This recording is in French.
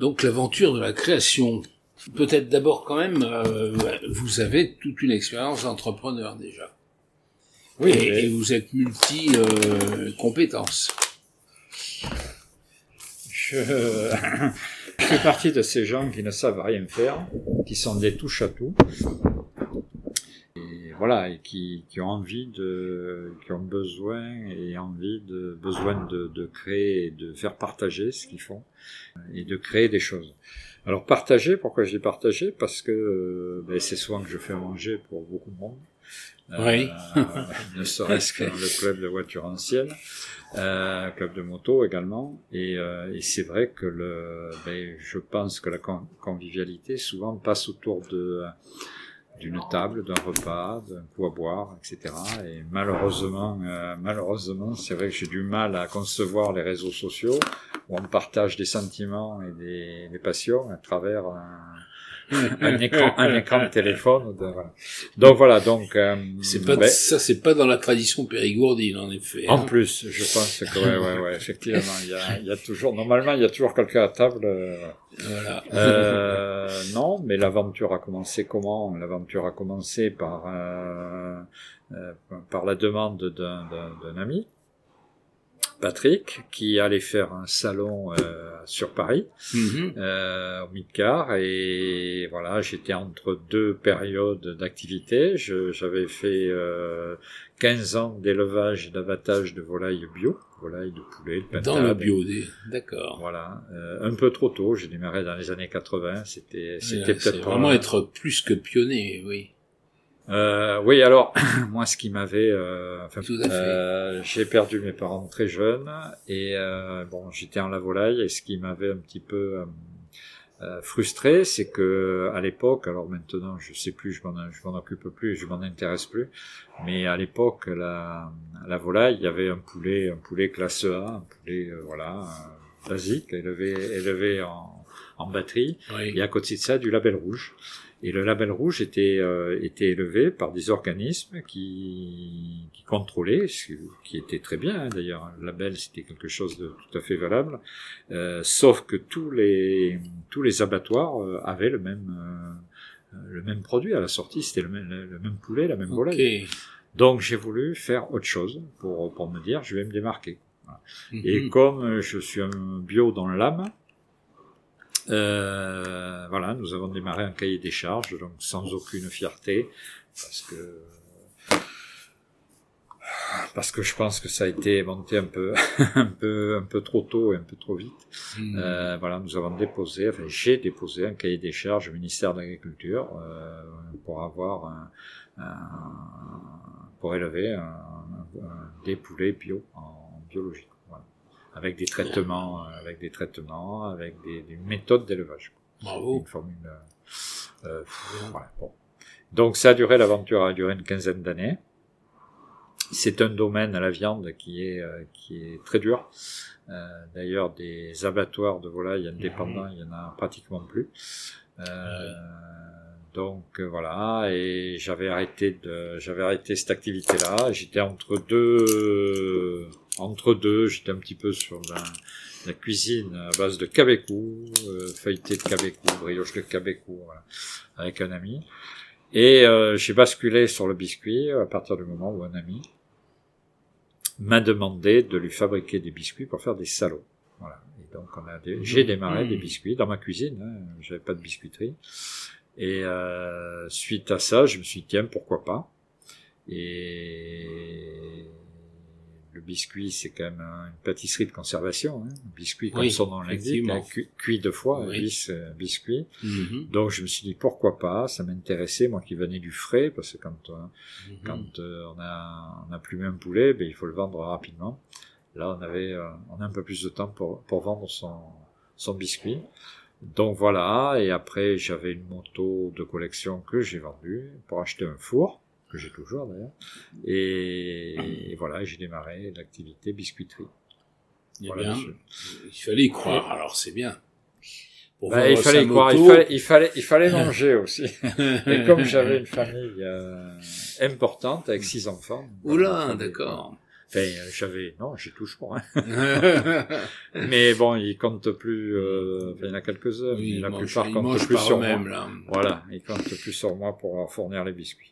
Donc l'aventure de la création. Peut-être d'abord quand même, euh, vous avez toute une expérience d'entrepreneur déjà. Oui. Et, vous êtes multi-compétences. je... je fais partie de ces gens qui ne savent rien faire, qui sont des touches à tout, voilà, et qui, qui, ont envie de, qui ont besoin et envie de, besoin de, de créer et de faire partager ce qu'ils font et de créer des choses. Alors partager, pourquoi je dis partager? Parce que ben, c'est souvent que je fais manger pour beaucoup de monde. Oui. Euh, ne serait-ce que dans le club de voiture ancienne, euh, club de moto également. Et, euh, et c'est vrai que le, ben, je pense que la convivialité souvent passe autour de d'une table, d'un repas, d'un coup à boire, etc. Et malheureusement, euh, malheureusement, c'est vrai que j'ai du mal à concevoir les réseaux sociaux où on partage des sentiments et des, des passions à travers un, un écran, un écran de téléphone. Donc voilà, donc euh, c'est pas ben, ça, c'est pas dans la tradition périgourdine en effet. En hein. plus, je pense que ouais, ouais, ouais, effectivement, il y a, y a toujours, normalement, il y a toujours quelqu'un à table. Euh, voilà. Euh, non, mais l'aventure a commencé comment? L'aventure a commencé par euh, euh par la demande d'un ami Patrick, qui allait faire un salon euh, sur Paris, mm-hmm. euh, au Midcar, et voilà, j'étais entre deux périodes d'activité. J'avais fait euh, 15 ans d'élevage et d'abattage de volailles bio, volailles de poulet, de Dans le bio, d'accord. Voilà, euh, un peu trop tôt. J'ai démarré dans les années 80. C'était, c'était peut-être vraiment être plus que pionnier, oui. Euh, oui, alors moi, ce qui m'avait, euh, enfin, euh, j'ai perdu mes parents très jeunes et euh, bon, j'étais en la volaille et ce qui m'avait un petit peu euh, frustré, c'est que à l'époque, alors maintenant, je sais plus, je m'en, je m'en occupe plus, je m'en intéresse plus, mais à l'époque, la, la volaille, il y avait un poulet, un poulet classe A, un poulet, voilà, basique, élevé, élevé en, en batterie, et à côté de ça, du label rouge. Et le label rouge était, euh, était élevé par des organismes qui, qui contrôlaient, ce qui était très bien hein, d'ailleurs. Le label c'était quelque chose de tout à fait valable, euh, sauf que tous les tous les abattoirs euh, avaient le même euh, le même produit à la sortie, c'était le même, le même poulet, la même volaille. Donc j'ai voulu faire autre chose pour pour me dire je vais me démarquer. Mhm. Et comme je suis un bio dans l'âme, euh, voilà, nous avons démarré un cahier des charges, donc sans aucune fierté, parce que parce que je pense que ça a été monté un peu, un peu, un peu trop tôt et un peu trop vite. Hmm. Euh, voilà, nous avons déposé, enfin j'ai déposé un cahier des charges au ministère de l'Agriculture euh, pour avoir un, pour élever des poulets bio en biologie avec des traitements, euh, avec des traitements, avec des, des méthodes d'élevage. Bravo. Une formule. Euh, euh voilà, bon. Donc ça a duré, l'aventure a duré une quinzaine d'années. C'est un domaine à la viande qui est euh, qui est très dur. Euh, D'ailleurs, des abattoirs de volailles indépendants, il y en a pratiquement plus. Euh, donc voilà, et j'avais arrêté de, j'avais arrêté cette activité-là. J'étais entre deux, entre deux. J'étais un petit peu sur la, la cuisine à base de cabecou, euh, feuilleté de cabecou, brioche de cabecou, voilà, avec un ami. Et euh, j'ai basculé sur le biscuit à partir du moment où un ami m'a demandé de lui fabriquer des biscuits pour faire des salauds. Voilà. Et donc on a j'ai démarré des mmh. biscuits dans ma cuisine. Hein, J'avais pas de biscuiterie. Et euh, suite à ça, je me suis dit, tiens, pourquoi pas? Et biscuit, c'est quand même une pâtisserie de conservation. Hein. biscuit, comme son nom l'indique, cuit deux fois, bis, euh, biscuit. Mm-hmm. Donc je me suis dit, pourquoi pas? Ça m'intéressait, moi qui venais du frais, parce que quand, euh, mm-hmm. quand euh, on a on a plus même poulet, ben, il faut le vendre rapidement. Là, on avait on a un peu plus de temps pour, pour vendre son, son biscuit. Donc voilà, et après j'avais une moto de collection que j'ai vendue pour acheter un four, que j'ai toujours d'ailleurs, et, voilà, j'ai démarré l'activité biscuiterie. Eh bien, il fallait y croire, alors c'est bien. Bah, il fallait y croire, il fallait, il fallait, il fallait manger aussi. et comme j'avais une famille euh, importante avec six enfants. Oula, d'accord. Enfin, j'avais, non, j'ai toujours. Hein. mais bon, ils comptent plus. Euh, enfin, il y en a quelques-uns, mais la plupart comptent plus sur moi. Là. Voilà, ils comptent plus sur moi pour leur fournir les biscuits.